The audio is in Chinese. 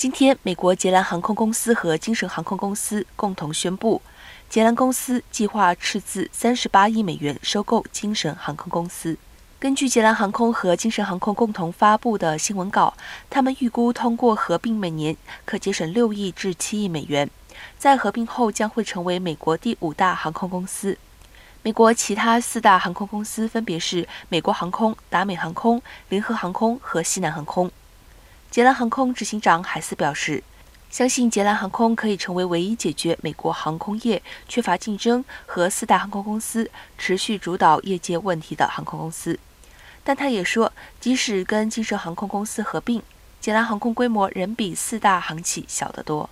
今天，美国捷兰航空公司和精神航空公司共同宣布，捷兰公司计划斥资三十八亿美元收购精神航空公司。根据捷兰航空和精神航空共同发布的新闻稿，他们预估通过合并每年可节省六亿至七亿美元，在合并后将会成为美国第五大航空公司。美国其他四大航空公司分别是美国航空、达美航空、联合航空和西南航空。捷兰航空执行长海斯表示，相信捷兰航空可以成为唯一解决美国航空业缺乏竞争和四大航空公司持续主导业界问题的航空公司。但他也说，即使跟金蛇航空公司合并，捷兰航空规模仍比四大航企小得多。